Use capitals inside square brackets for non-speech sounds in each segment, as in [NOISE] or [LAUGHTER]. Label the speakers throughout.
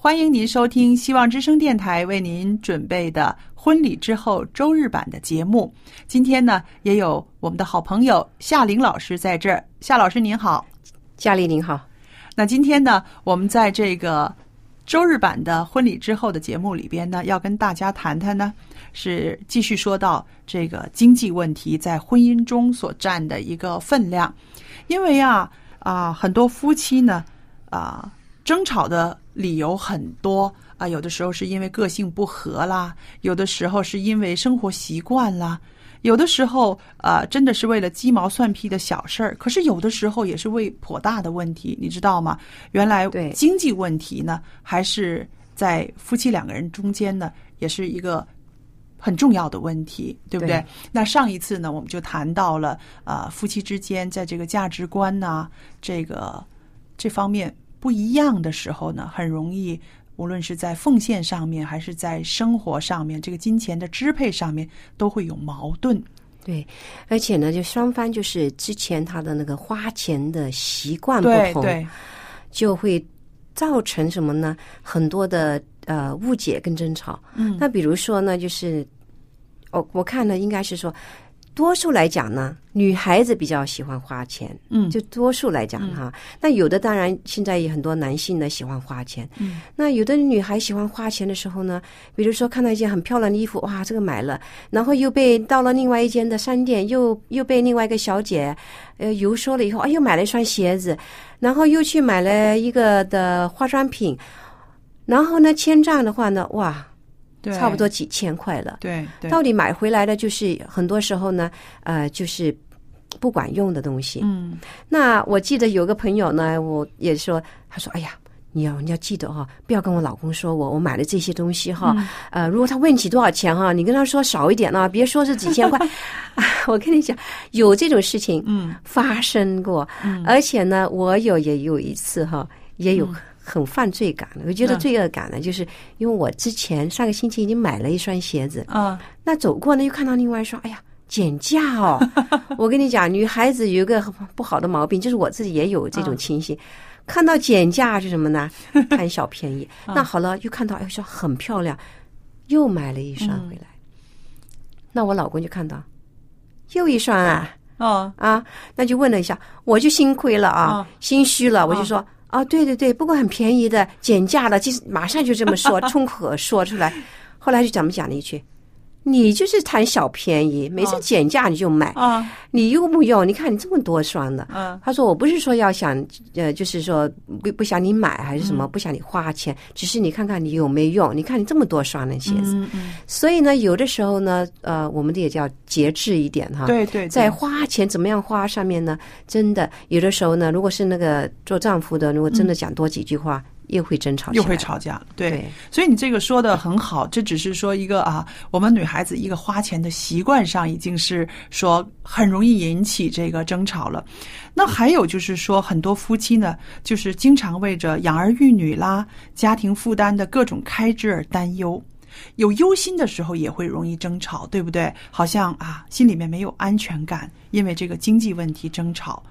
Speaker 1: 欢迎您收听希望之声电台为您准备的婚礼之后周日版的节目。今天呢，也有我们的好朋友夏玲老师在这儿。夏老师您好。
Speaker 2: 佳丽您好，
Speaker 1: 那今天呢，我们在这个周日版的婚礼之后的节目里边呢，要跟大家谈谈呢，是继续说到这个经济问题在婚姻中所占的一个分量。因为啊啊，很多夫妻呢啊争吵的理由很多啊，有的时候是因为个性不合啦，有的时候是因为生活习惯啦。有的时候，呃，真的是为了鸡毛蒜皮的小事儿，可是有的时候也是为颇大的问题，你知道吗？原来经济问题呢，还是在夫妻两个人中间呢，也是一个很重要的问题，对不对？
Speaker 2: 对
Speaker 1: 那上一次呢，我们就谈到了呃，夫妻之间在这个价值观呐、这个这方面不一样的时候呢，很容易。无论是在奉献上面，还是在生活上面，这个金钱的支配上面，都会有矛盾。
Speaker 2: 对，而且呢，就双方就是之前他的那个花钱的习惯不同，
Speaker 1: 对对，
Speaker 2: 就会造成什么呢？很多的呃误解跟争吵。
Speaker 1: 嗯
Speaker 2: 那比如说呢，就是我我看呢，应该是说，多数来讲呢，女孩子比较喜欢花钱，
Speaker 1: 嗯。
Speaker 2: 就多数来讲哈。那有的当然现在也很多男性呢喜欢花钱，
Speaker 1: 嗯，
Speaker 2: 那有的女孩喜欢花钱的时候呢，比如说看到一件很漂亮的衣服，哇，这个买了，然后又被到了另外一间的商店，又又被另外一个小姐呃游说了以后，哎，又买了一双鞋子，然后又去买了一个的化妆品，然后呢签账的话呢，哇，
Speaker 1: 对，
Speaker 2: 差不多几千块了。
Speaker 1: 对对，
Speaker 2: 到底买回来的就是很多时候呢，呃，就是不管用的东西。
Speaker 1: 嗯。
Speaker 2: 那我记得有个朋友呢，我也说，他说：“哎呀，你要你要记得哈、不要跟我老公说我我买了这些东西哈、
Speaker 1: 嗯。
Speaker 2: 呃，如果他问起多少钱哈、你跟他说少一点啊，别说是几千块。[LAUGHS] 啊，我跟你讲，有这种事情
Speaker 1: 嗯。
Speaker 2: 发生过，
Speaker 1: 嗯。
Speaker 2: 而且呢，我有也有一次哈、也有
Speaker 1: 嗯
Speaker 2: 很犯罪感的。我觉得
Speaker 1: 嗯
Speaker 2: 罪恶感呢，就是因为我之前上个星期已经买了一双鞋子，
Speaker 1: 啊
Speaker 2: 那走过呢，又看到另外一双，哎呀，减价哦！[LAUGHS] 我跟你讲，女孩子有一个不好的毛病，就是我自己也有这种情形，看到减价是什么呢？[LAUGHS] 贪小便宜。那好了，又看到哎说很漂亮，又买了一双回来。那我老公就看到，又一双啊
Speaker 1: 哦
Speaker 2: 啊，那就问了一下，我就心亏了啊，
Speaker 1: 啊
Speaker 2: 心虚了，我就说。啊，对对对，不过很便宜的，减价了，就是马上就这么说，[LAUGHS] 冲口说出来。后来就怎么讲了一句：“你就是贪小便宜，每次
Speaker 1: 啊
Speaker 2: 减价你就买，
Speaker 1: 啊
Speaker 2: 你用不用？你看你这么多双的。”
Speaker 1: 嗯
Speaker 2: 他说：“我不是说要想，呃，就是说不不想你买还是什么，
Speaker 1: 嗯
Speaker 2: 不想你花钱，只是你看看你有没有用。你看你这么多双的鞋子，
Speaker 1: 嗯嗯，
Speaker 2: 所以呢，有的时候呢，呃，我们的也叫节制一点哈。
Speaker 1: 对对，对
Speaker 2: 在花钱怎么样花上面呢，真的有的时候呢，如果是那个做丈夫的，如果真的讲多几句话，又会争吵，
Speaker 1: 又会吵架。对，
Speaker 2: 对
Speaker 1: 所以你这个说的很好，这只是说一个啊，我们女孩子一个花钱的习惯上，已经是说很容易引起这个争吵了。那还有就是说，很多夫妻呢，就是经常为着养儿育女啦、家庭负担的各种开支而担忧。有忧心的时候也会容易争吵，对不对？好像啊，心里面没有安全感，因为这个经济问题争吵。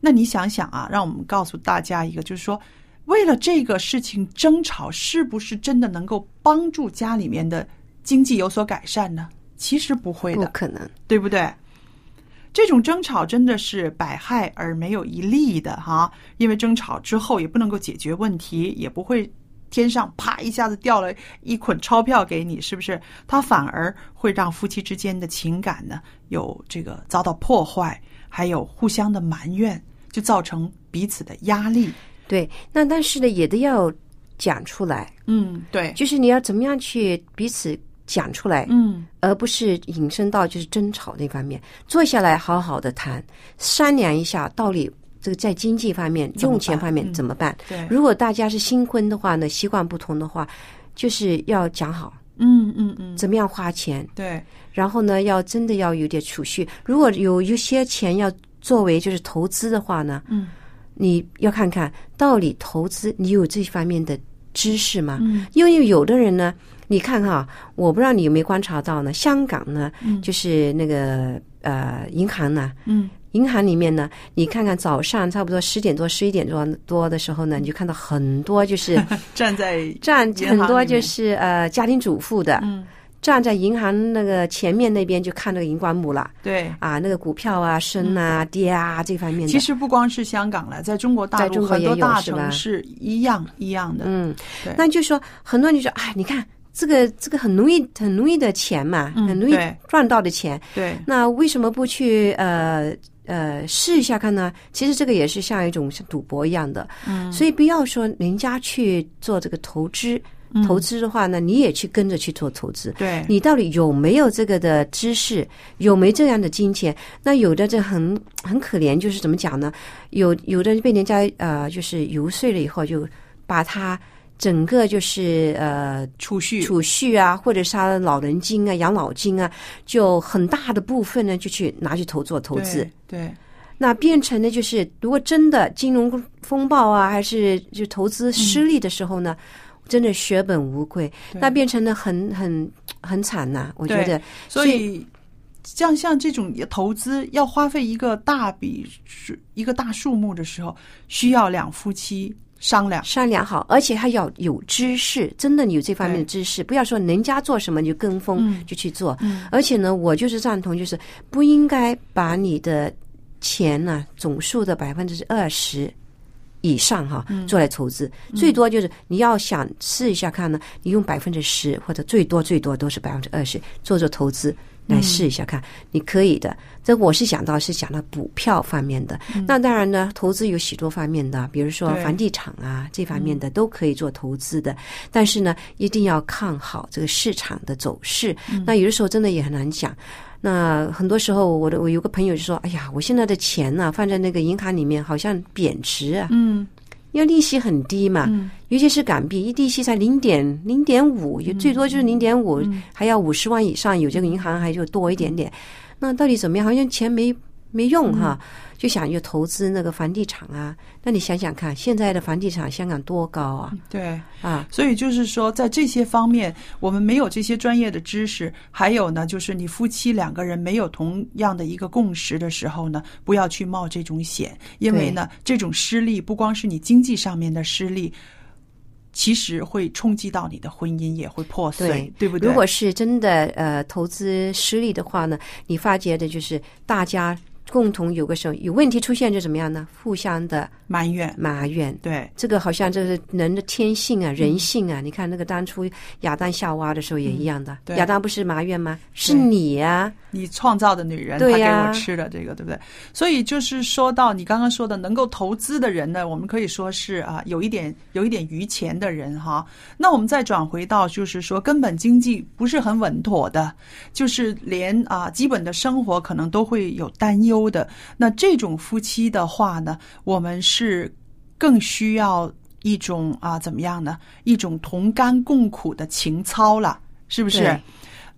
Speaker 1: 那你想想啊，让我们告诉大家一个，就是说，为了这个事情争吵，是不是真的能够帮助家里面的经济有所改善呢？其实不会的，
Speaker 2: 不可能。
Speaker 1: 对不对？这种争吵真的是百害而没有一利的哈，因为争吵之后也不能够解决问题，也不会天上啪一下子掉了一捆钞票给你，是不是？它反而会让夫妻之间的情感呢有这个遭到破坏，还有互相的埋怨，就造成彼此的压力。
Speaker 2: 对，那但是呢，也得要讲出来，
Speaker 1: 嗯，对，
Speaker 2: 就是你要怎么样去彼此讲出来，
Speaker 1: 嗯
Speaker 2: 而不是引申到就是争吵那方面。坐下来好好的谈，商量一下到底这个在经济方面、用钱方面
Speaker 1: 嗯
Speaker 2: 怎么办。
Speaker 1: 对，
Speaker 2: 如果大家是新婚的话呢，习惯不同的话，就是要讲好
Speaker 1: 嗯嗯嗯，
Speaker 2: 怎么样花钱，
Speaker 1: 对，
Speaker 2: 然后呢，要真的要有点储蓄。如果有一些钱要作为就是投资的话呢，
Speaker 1: 嗯
Speaker 2: 你要看看到底投资你有这方面的知识吗？
Speaker 1: 嗯。
Speaker 2: 因为有的人呢，你看哈，我不知道你有没有观察到呢，香港呢，
Speaker 1: 嗯
Speaker 2: 就是那个呃银行呢，
Speaker 1: 嗯。
Speaker 2: 银行里面呢，你看看早上差不多十点多、十一点多多的时候呢，你就看到很多就是 [LAUGHS]
Speaker 1: 站在 [LAUGHS]
Speaker 2: 站很多就是呃家庭主妇的，
Speaker 1: 嗯
Speaker 2: 站在银行那个前面那边就看那个荧光幕了。
Speaker 1: 对。
Speaker 2: 啊，那个股票啊升啊、跌啊这方面的。
Speaker 1: 其实不光是香港了，在中国大陆很多大城市一样一样的。
Speaker 2: 嗯
Speaker 1: 对，
Speaker 2: 那就说很多人就说，哎，你看这个这个很容易很容易的钱嘛，
Speaker 1: 嗯
Speaker 2: 很容易赚到的钱，
Speaker 1: 对，
Speaker 2: 那为什么不去呃呃试一下看呢？其实这个也是像一种像赌博一样的，
Speaker 1: 嗯，
Speaker 2: 所以不要说人家去做这个投资，
Speaker 1: 嗯
Speaker 2: 投资的话呢，你也去跟着去做投资。
Speaker 1: 对，
Speaker 2: 你到底有没有这个的知识，有没这样的金钱？那有的这很很可怜，就是怎么讲呢？有有的被人家呃，就是游说了以后，就把他整个就是呃
Speaker 1: 储蓄，
Speaker 2: 储蓄啊，或者是他的老人金啊、养老金啊，就很大的部分呢，就去拿去投做投资。
Speaker 1: 对，对，
Speaker 2: 那变成呢，就是如果真的金融风暴啊，还是就投资失利的时候呢，真的血本无归，那变成了很很很惨呐、我觉得，
Speaker 1: 所以像像这种投资要花费一个大笔数一个大数目的时候，需要两夫妻商量。
Speaker 2: 商量好，而且还要有知识，真的你有这方面的知识，不要说人家做什么你就跟风、
Speaker 1: 嗯。
Speaker 2: 就去做。
Speaker 1: 嗯。
Speaker 2: 而且呢，我就是赞同，就是不应该把你的钱呢总数的百分之二十以上哈
Speaker 1: 嗯
Speaker 2: 做来投资，最多就是你要想试一下看呢，你用百分之十或者最多最多都是百分之二十做做投资。来试一下看，你可以的。这我是想到是讲到股票方面的，那当然呢，投资有许多方面的，比如说房地产啊这方面的都可以做投资的，但是呢，一定要看好这个市场的走势。那有的时候真的也很难讲。那很多时候，我的我有个朋友就说：“哎呀，我现在的钱呢、放在那个银行里面好像贬值啊，
Speaker 1: 嗯。
Speaker 2: 因为利息很低嘛，
Speaker 1: 嗯。
Speaker 2: 尤其是港币，一利息才零点零点五，也最多就是零点五，还要五十万以上，有这个银行还就多一点点。那到底怎么样？好像钱没没用哈，就想就投资那个房地产啊。那你想想看，现在的房地产香港多高啊
Speaker 1: 对。
Speaker 2: 啊！
Speaker 1: 所以就是说，在这些方面，我们没有这些专业的知识，还有呢，就是你夫妻两个人没有同样的一个共识的时候呢，不要去冒这种险，因为呢，这种失利不光是你经济上面的失利，其实会冲击到你的婚姻，也会破碎，
Speaker 2: 对
Speaker 1: 对不对？
Speaker 2: 如果是真的呃投资失利的话呢，你发觉的就是大家共同有个什么有问题出现就怎么样呢？互相的
Speaker 1: 埋怨，
Speaker 2: 埋怨。
Speaker 1: 对
Speaker 2: 这个好像这是人的天性
Speaker 1: 嗯
Speaker 2: 啊，人性啊。你看那个当初亚当夏娃的时候也一样的，亚当不是埋怨吗？是你呀、
Speaker 1: 你创造的女人，她给我吃的这个，对不对？所以就是说到你刚刚说的，能够投资的人呢，我们可以说是啊，有一点有一点余钱的人哈。那我们再转回到，就是说根本经济不是很稳妥的，就是连啊基本的生活可能都会有担忧的。那这种夫妻的话呢，我们是更需要一种啊怎么样呢？一种同甘共苦的情操了，是不是？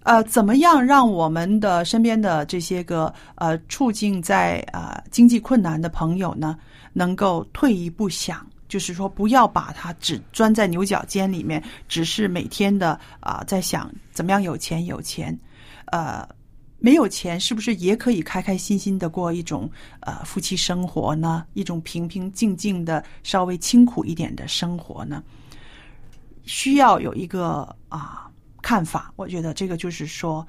Speaker 1: 呃，怎么样让我们的身边的这些个呃处境在呃经济困难的朋友呢，能够退一步想，就是说不要把它只钻在牛角尖里面，只是每天的啊、在想怎么样有钱有钱，呃。没有钱，是不是也可以开开心心的过一种呃夫妻生活呢？一种平平静静的、稍微清苦一点的生活呢？需要有一个啊、看法，我觉得这个就是说，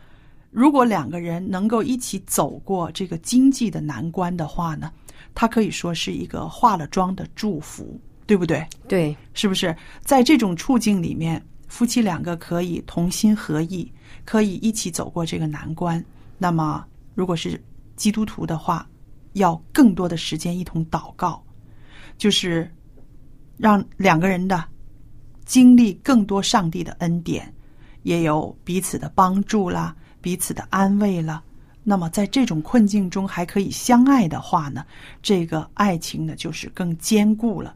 Speaker 1: 如果两个人能够一起走过这个经济的难关的话呢，它可以说是一个化了妆的祝福，对不对？
Speaker 2: 对，
Speaker 1: 是不是？在这种处境里面，夫妻两个可以同心合意，可以一起走过这个难关。那么，如果是基督徒的话，要更多的时间一同祷告，就是让两个人的经历更多上帝的恩典，也有彼此的帮助啦，彼此的安慰啦。那么，在这种困境中还可以相爱的话呢，这个爱情呢，就是更坚固了。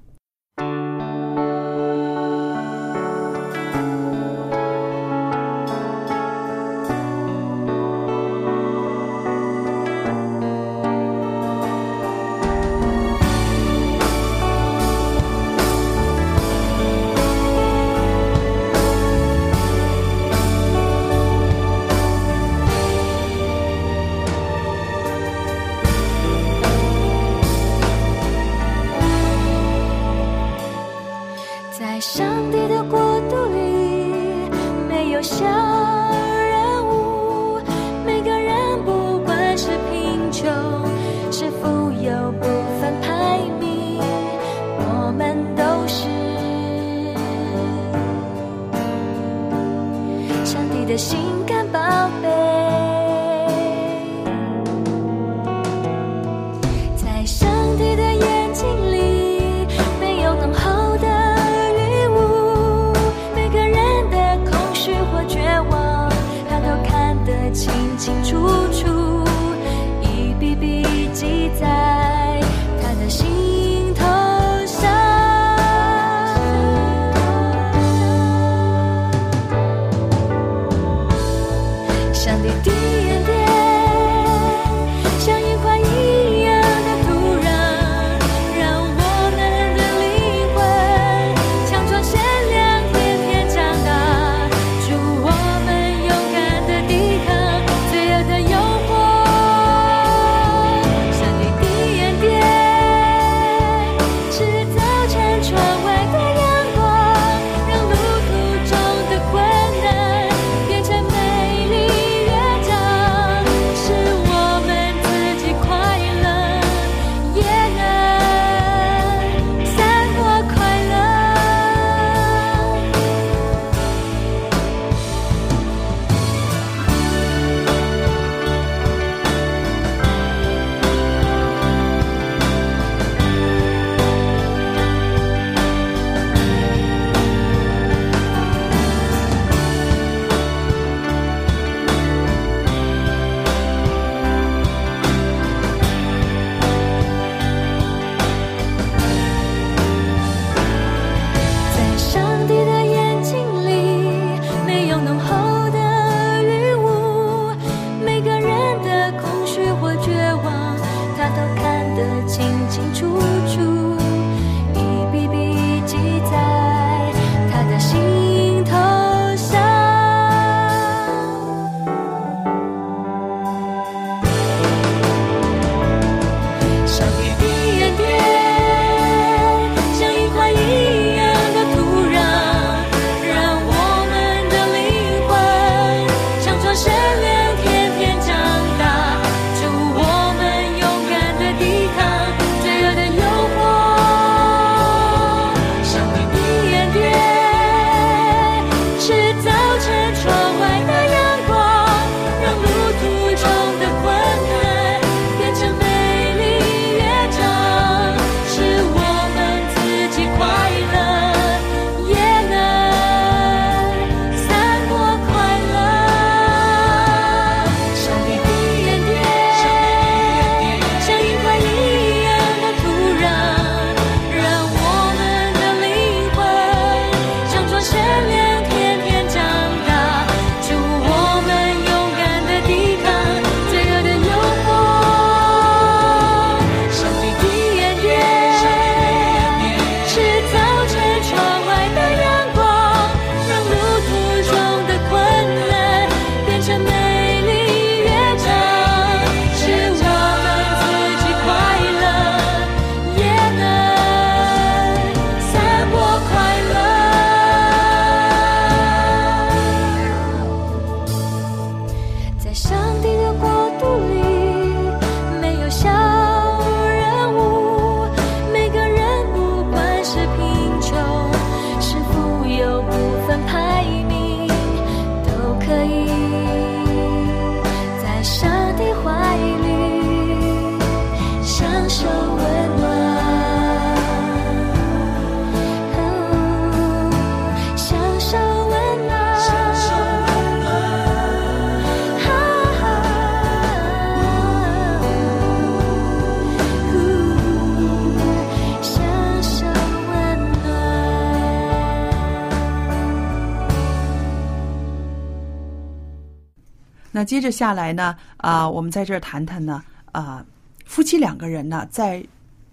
Speaker 1: 接着下来呢，啊、我们在这儿谈谈呢，啊、夫妻两个人呢，在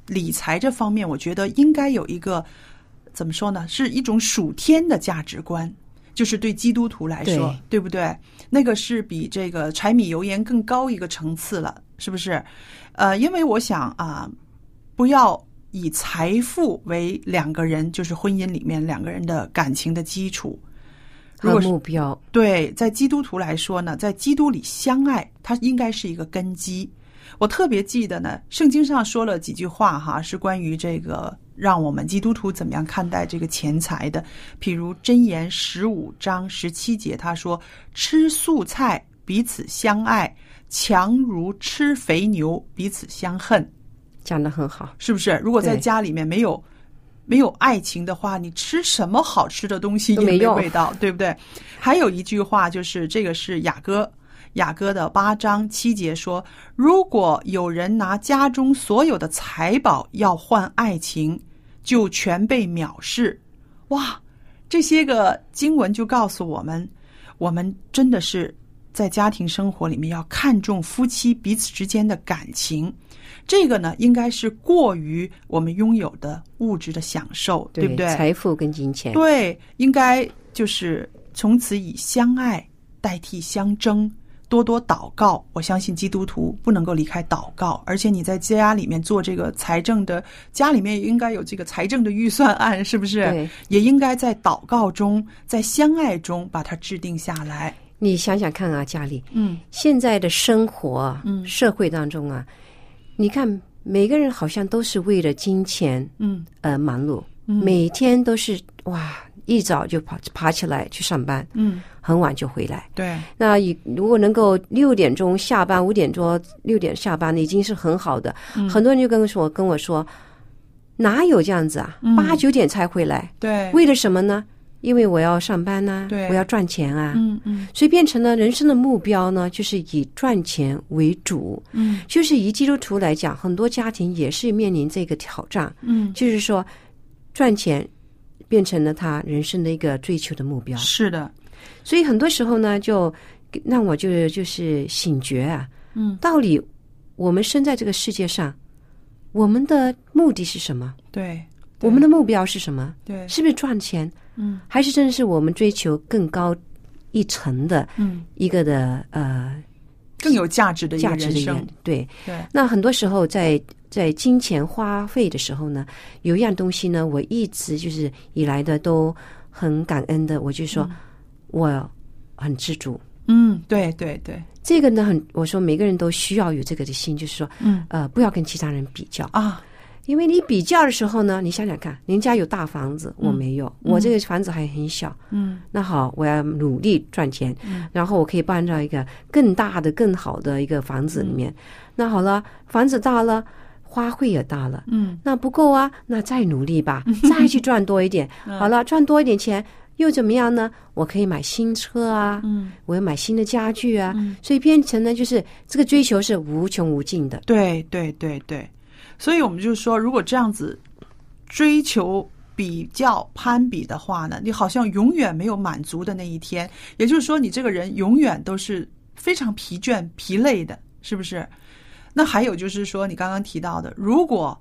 Speaker 1: 理财这方面，我觉得应该有一个怎么说呢，是一种属天的价值观，就是对基督徒来说，对不对？那个是比这个柴米油盐更高一个层次了，是不是？呃，因为我想啊、不要以财富为两个人就是婚姻里面两个人的感情的基础。如
Speaker 2: 和目标，
Speaker 1: 对，在基督徒来说呢，在基督里相爱，它应该是一个根基。我特别记得呢，圣经上说了几句话哈，是关于这个让我们基督徒怎么样看待这个钱财的。譬如箴言十五章十七节，他说：“吃素菜，彼此相爱，强如吃肥牛，彼此相恨。”
Speaker 2: 讲的很好。
Speaker 1: 是不是？如果在家里面没有没有爱情的话，你吃什么好吃的东西也没
Speaker 2: 都没用
Speaker 1: 味道，[LAUGHS] 对不对？还有一句话就是，这个是雅歌。雅歌的八章七节说：“如果有人拿家中所有的财宝要换爱情，就全被藐视。”哇，这些个经文就告诉我们，我们真的是在家庭生活里面要看重夫妻彼此之间的感情。这个呢，应该是过于我们拥有的物质的享受，对不对？
Speaker 2: 财富跟金钱，
Speaker 1: 对，应该就是从此以相爱代替相争，多多祷告。我相信基督徒不能够离开祷告，而且你在家里面做这个财政的，家里面也应该有这个财政的预算案，是不是？
Speaker 2: 对，
Speaker 1: 也应该在祷告中，在相爱中把它制定下来。
Speaker 2: 你想想看啊，家里
Speaker 1: 嗯
Speaker 2: 现在的生活啊，
Speaker 1: 嗯
Speaker 2: 社会当中啊，你看每个人好像都是为了金钱
Speaker 1: 嗯
Speaker 2: 而忙碌，
Speaker 1: 嗯
Speaker 2: 每天都是哇，一早就爬爬起来去上班，
Speaker 1: 嗯，
Speaker 2: 很晚就回来。
Speaker 1: 对，
Speaker 2: 那以如果能够六点钟下班，五点多六点下班，已经是很好的。
Speaker 1: 嗯
Speaker 2: 很多人就跟我说跟我说，哪有这样子啊？
Speaker 1: 嗯
Speaker 2: 八九点才回来，
Speaker 1: 对，
Speaker 2: 为了什么呢？因为我要上班呐、
Speaker 1: 对
Speaker 2: 我要赚钱啊。
Speaker 1: 嗯嗯
Speaker 2: 所以变成了人生的目标呢，就是以赚钱为主。
Speaker 1: 嗯
Speaker 2: 就是以基督徒来讲，很多家庭也是面临这个挑战，
Speaker 1: 嗯，
Speaker 2: 就是说赚钱变成了他人生的一个追求的目标。
Speaker 1: 是的，
Speaker 2: 所以很多时候呢，就让我就就是醒觉啊，
Speaker 1: 嗯，
Speaker 2: 到底我们生在这个世界上，我们的目的是什么？
Speaker 1: 对，
Speaker 2: 我们的目标是什么？
Speaker 1: 对，
Speaker 2: 是不是赚钱？
Speaker 1: 嗯。
Speaker 2: 还是真的是我们追求更高一层的
Speaker 1: 嗯，
Speaker 2: 一个的呃
Speaker 1: 更有价值的
Speaker 2: 价值的人？，对。
Speaker 1: 对，
Speaker 2: 那很多时候在在金钱花费的时候呢，有一样东西呢，我一直就是以来的都很感恩的，我就说、我很知足。
Speaker 1: 嗯，对对对，
Speaker 2: 这个呢，很我说每个人都需要有这个的心，就是说，
Speaker 1: 嗯。
Speaker 2: 呃，不要跟其他人比较，
Speaker 1: 啊，
Speaker 2: 因为你比较的时候呢，你想想看，人家有大房子，我没有，我这个房子还很小，
Speaker 1: 嗯。
Speaker 2: 那好，我要努力赚钱，然后我可以搬到一个更大的、更好的一个房子里面。那好了，房子大了，花费也大了，
Speaker 1: 嗯。
Speaker 2: 那不够啊，那再努力吧，[LAUGHS] 再去赚多一点。好了，赚多一点钱又怎么样呢？我可以买新车啊，
Speaker 1: 嗯，
Speaker 2: 我要买新的家具啊，所以变成呢，就是这个追求是无穷无尽的。
Speaker 1: 对对对对，所以我们就说，如果这样子追求。比较攀比的话呢，你好像永远没有满足的那一天。也就是说，你这个人永远都是非常疲倦、疲累的，是不是？那还有就是说，你刚刚提到的，如果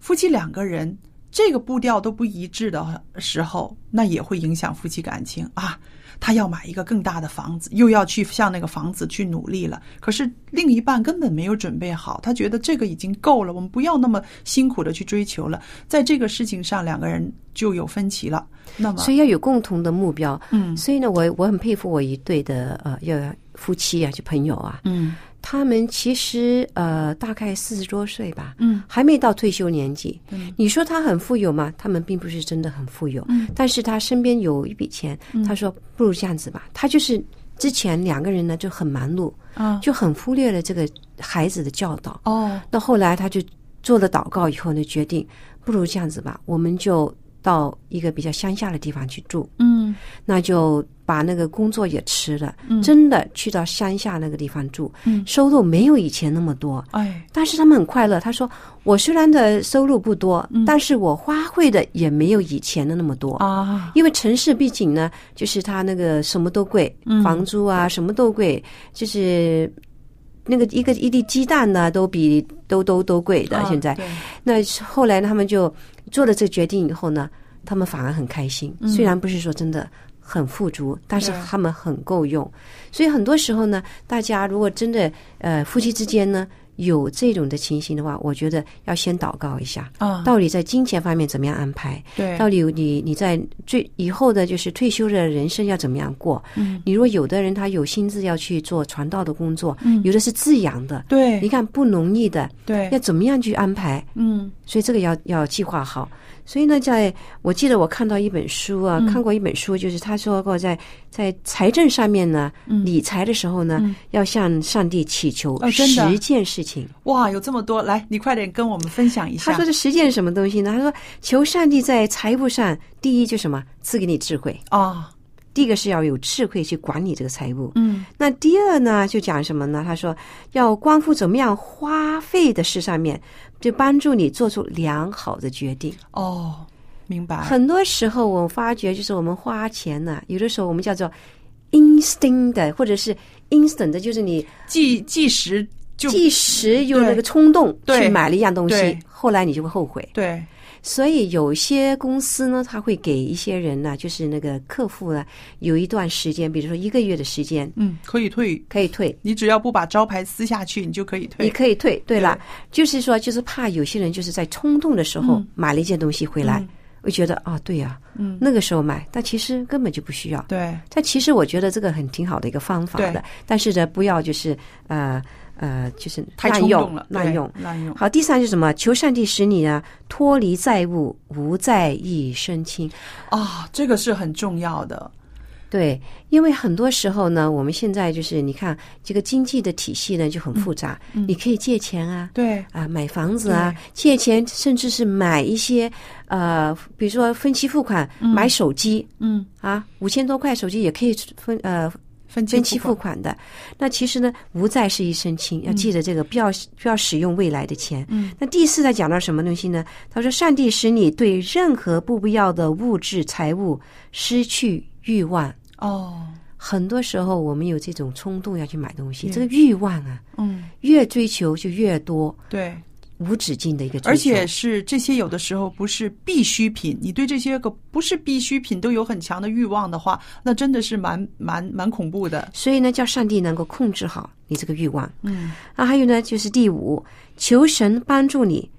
Speaker 1: 夫妻两个人这个步调都不一致的时候，那也会影响夫妻感情啊。他要买一个更大的房子，又要去向那个房子去努力了。可是另一半根本没有准备好，他觉得这个已经够了，我们不要那么辛苦的去追求了。在这个事情上，两个人就有分歧了。那么，
Speaker 2: 所以要有共同的目标。
Speaker 1: 嗯
Speaker 2: 所以呢，我我很佩服我一对的呃，要夫妻啊，就朋友啊，
Speaker 1: 嗯
Speaker 2: 他们其实呃大概四十多岁吧，
Speaker 1: 嗯，
Speaker 2: 还没到退休年纪。
Speaker 1: 嗯
Speaker 2: 你说他很富有吗？他们并不是真的很富有，
Speaker 1: 嗯。
Speaker 2: 但是他身边有一笔钱，他说不如这样子吧，他就是之前两个人呢就很忙碌，
Speaker 1: 啊，
Speaker 2: 就很忽略了这个孩子的教导。
Speaker 1: 哦，
Speaker 2: 那后来他就做了祷告以后呢，决定不如这样子吧，我们就到一个比较乡下的地方去住，
Speaker 1: 嗯。
Speaker 2: 那就把那个工作也辞了，
Speaker 1: 嗯
Speaker 2: 真的去到乡下那个地方住，
Speaker 1: 嗯
Speaker 2: 收入没有以前那么多，
Speaker 1: 哎，
Speaker 2: 但是他们很快乐。他说：“我虽然的收入不多，
Speaker 1: 嗯
Speaker 2: 但是我花费的也没有以前的那么多。
Speaker 1: 啊，
Speaker 2: 因为城市毕竟呢，就是他那个什么都贵，
Speaker 1: 嗯
Speaker 2: 房租啊什么都贵，就是那个一个一粒鸡蛋呢都比都都都贵的。
Speaker 1: 啊
Speaker 2: 现在，
Speaker 1: 对
Speaker 2: 那后来他们就做了这个决定以后呢，他们反而很开心。
Speaker 1: 嗯
Speaker 2: 虽然不是说真的很富足，但是他们很够用。所以很多时候呢，大家如果真的呃夫妻之间呢有这种的情形的话，我觉得要先祷告一下，
Speaker 1: 啊，
Speaker 2: 到底在金钱方面怎么样安排。
Speaker 1: 对，
Speaker 2: 到底你你在最以后的就是退休的人生要怎么样过？
Speaker 1: 嗯
Speaker 2: 你如果有的人他有心智要去做传道的工作，
Speaker 1: 嗯
Speaker 2: 有的是自养的，
Speaker 1: 对
Speaker 2: 你看不容易的，
Speaker 1: 对
Speaker 2: 要，怎么样去安排？
Speaker 1: 嗯
Speaker 2: 所以这个要要计划好。所以呢，在我记得我看到一本书啊，
Speaker 1: 嗯
Speaker 2: 看过一本书，就是他说过在在财政上面呢，
Speaker 1: 嗯
Speaker 2: 理财的时候呢，
Speaker 1: 嗯
Speaker 2: 要向上帝祈求十件事情。
Speaker 1: 哇，有这么多，来，你快点跟我们分享一下。
Speaker 2: 他说这十件是什么东西呢？他说求上帝在财务上，第一就什么赐给你智慧，
Speaker 1: 啊，
Speaker 2: 第一个是要有智慧去管理这个财务。
Speaker 1: 嗯
Speaker 2: 那第二呢，就讲什么呢？他说要关乎怎么样花费的事上面，就帮助你做出良好的决定。
Speaker 1: 哦，明白，
Speaker 2: 很多时候我发觉，就是我们花钱呢、有的时候我们叫做 instinct 的，或者是 instant 的，就是你
Speaker 1: 即即时就
Speaker 2: 即时用那个冲动去买了一样东西，后来你就会后悔。
Speaker 1: 对，
Speaker 2: 所以有些公司呢，他会给一些人呢，就是那个客户呢，有一段时间，比如说一个月的时间
Speaker 1: 嗯，可以退，
Speaker 2: 可以退。
Speaker 1: 你只要不把招牌撕下去，你就可以退。
Speaker 2: 你可以退，对了，就是说，就是怕有些人就是在冲动的时候
Speaker 1: 嗯。
Speaker 2: 买了一件东西回来，
Speaker 1: 嗯。
Speaker 2: 会觉得啊，对呀、
Speaker 1: 嗯，
Speaker 2: 那个时候买，但其实根本就不需要。
Speaker 1: 对，
Speaker 2: 但其实我觉得这个很挺好的一个方法的，但是呢，不要就是呃呃，就是
Speaker 1: 太
Speaker 2: 滥用
Speaker 1: 了，
Speaker 2: 滥用。
Speaker 1: 滥用。
Speaker 2: 好，第三是什么？求上帝使你呢脱离债务，无债一身轻。
Speaker 1: 啊，这个是很重要的。
Speaker 2: 对，因为很多时候呢，我们现在就是你看这个经济的体系呢就很复杂，
Speaker 1: 嗯
Speaker 2: 你可以借钱啊，
Speaker 1: 对，
Speaker 2: 啊，买房子啊，借钱，甚至是买一些呃，比如说分期付款，买手机
Speaker 1: 嗯，
Speaker 2: 啊，五千多块手机也可以分呃
Speaker 1: 分
Speaker 2: 分期付
Speaker 1: 款。
Speaker 2: 的。那其实呢，无债是一身轻，要记得这个，不要不要使用未来的钱。
Speaker 1: 嗯，
Speaker 2: 那第四他讲到什么东西呢？他说，上帝使你对任何不必要的物质财物失去欲望。
Speaker 1: 哦，
Speaker 2: 很多时候我们有这种冲动要去买东西，
Speaker 1: 嗯
Speaker 2: 这个欲望啊，
Speaker 1: 嗯，
Speaker 2: 越追求就越多，
Speaker 1: 对，
Speaker 2: 无止境的一个。
Speaker 1: 而且是这些有的时候不是必需品，你对这些个不是必需品都有很强的欲望的话，那真的是蛮蛮蛮恐怖的。
Speaker 2: 所以呢，叫上帝能够控制好你这个欲望。
Speaker 1: 嗯
Speaker 2: 啊，还有呢，就是第五，求神帮助你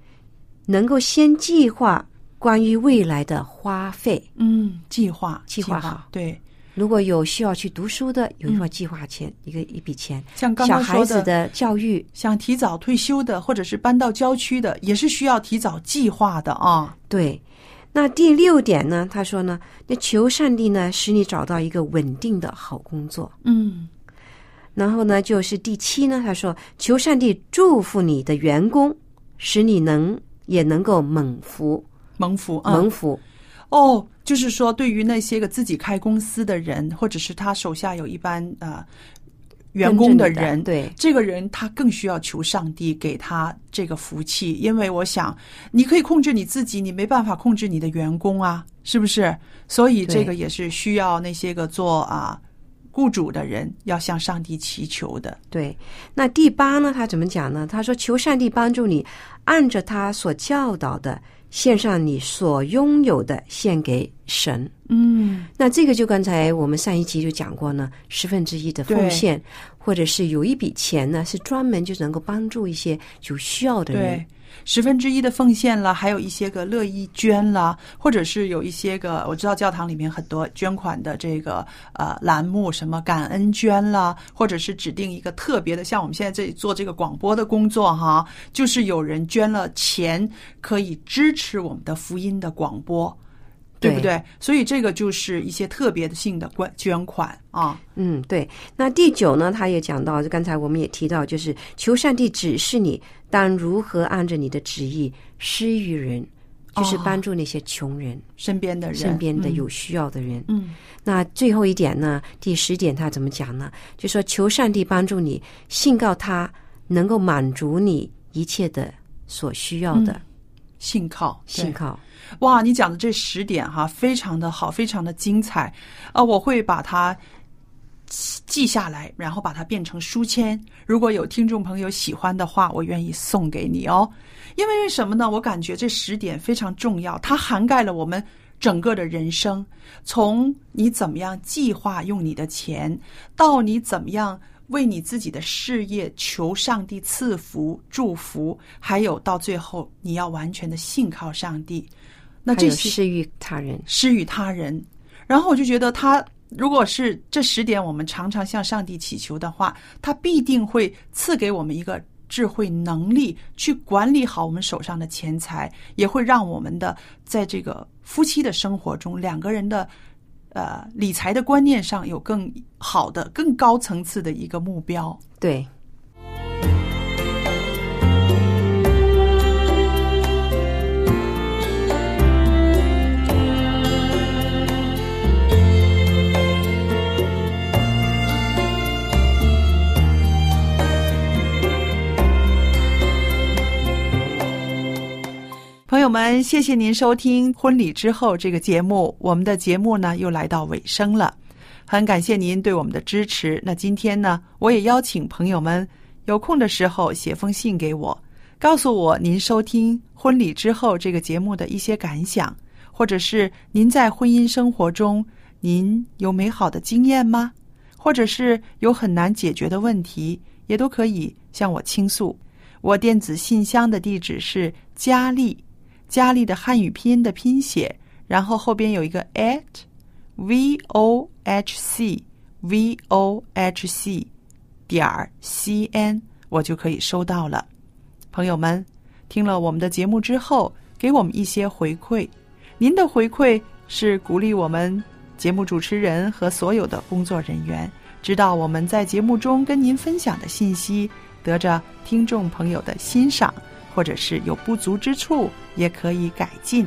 Speaker 2: 能够先计划关于未来的花费。
Speaker 1: 嗯，计划
Speaker 2: 计划好
Speaker 1: 对，
Speaker 2: 如果有需要去读书的，有一块计划钱，一个一笔钱。
Speaker 1: 像刚
Speaker 2: 小孩
Speaker 1: 刚说的，
Speaker 2: 子的教育，
Speaker 1: 想提早退休的，或者是搬到郊区的，也是需要提早计划的啊。
Speaker 2: 对。那第六点呢？他说呢，那求上帝呢，使你找到一个稳定的好工作。
Speaker 1: 嗯
Speaker 2: 然后呢，就是第七呢，他说求上帝祝福你的员工，使你能也能够猛福
Speaker 1: 猛福啊，
Speaker 2: 蒙福。
Speaker 1: 哦，就是说，对于那些个自己开公司的人，或者是他手下有一班呃员工的人，
Speaker 2: 对
Speaker 1: 这个人他更需要求上帝给他这个福气，因为我想你可以控制你自己，你没办法控制你的员工啊，是不是？所以这个也是需要那些个做啊雇主的人要向上帝祈求的。
Speaker 2: 对，那第八呢？他怎么讲呢？他说：“求上帝帮助你，按着他所教导的，献上你所拥有的，献给神。
Speaker 1: 嗯，
Speaker 2: 那这个就刚才我们上一集就讲过呢，十分之一的奉献，或者是有一笔钱呢，是专门就能够帮助一些有需要的人
Speaker 1: 对。十分之一的奉献了，还有一些个乐意捐了，或者是有一些个我知道教堂里面很多捐款的这个呃栏目，什么感恩捐了，或者是指定一个特别的，像我们现在这里做这个广播的工作哈，就是有人捐了钱，可以支持我们的福音的广播。对不
Speaker 2: 对
Speaker 1: 对？所以这个就是一些特别的性的捐捐款啊，
Speaker 2: 嗯，对。那第九呢，他也讲到，就刚才我们也提到，就是求上帝指示你当如何按着你的旨意施于人，就是
Speaker 1: 哦
Speaker 2: 帮助那些穷人、
Speaker 1: 身边的人，
Speaker 2: 身边的
Speaker 1: 嗯
Speaker 2: 有需要的人。
Speaker 1: 嗯。
Speaker 2: 那最后一点呢，第十点他怎么讲呢？就说求上帝帮助你，信告他能够满足你一切的所需要的，
Speaker 1: 信靠，
Speaker 2: 信靠。
Speaker 1: 哇，你讲的这十点哈，非常的好，非常的精彩，呃，我会把它记记下来，然后把它变成书签。如果有听众朋友喜欢的话，我愿意送给你哦。因为为什么呢？我感觉这十点非常重要，它涵盖了我们整个的人生，从你怎么样计划用你的钱，到你怎么样为你自己的事业求上帝赐福祝福，还有到最后你要完全的信靠上帝。那这些
Speaker 2: 施予他人，
Speaker 1: 施予他人。然后我就觉得他如果是这十点，我们常常向上帝祈求的话，他必定会赐给我们一个智慧能力，去管理好我们手上的钱财，也会让我们的在这个夫妻的生活中，两个人的呃理财的观念上有更好的、更高层次的一个目标。
Speaker 2: 对。
Speaker 1: 朋友们，谢谢您收听《婚礼之后》这个节目。我们的节目呢又来到尾声了，很感谢您对我们的支持。那今天呢，我也邀请朋友们有空的时候写封信给我，告诉我您收听《婚礼之后》这个节目的一些感想，或者是您在婚姻生活中您有美好的经验吗？或者是有很难解决的问题，也都可以向我倾诉。我电子信箱的地址是佳丽。加利的汉语拼音的拼写，然后后边有一个 at v o h c v o h c 点儿 c n，我就可以收到了。朋友们，听了我们的节目之后，给我们一些回馈。您的回馈是鼓励我们节目主持人和所有的工作人员，知道我们在节目中跟您分享的信息得着听众朋友的欣赏。或者是有不足之处，也可以改进。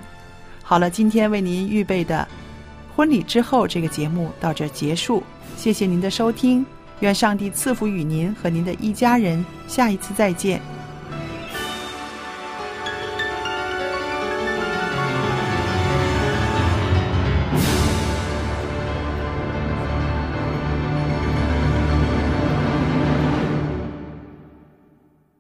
Speaker 1: 好了，今天为您预备的婚礼之后这个节目到这结束，谢谢您的收听，愿上帝赐福与您和您的一家人，下一次再见。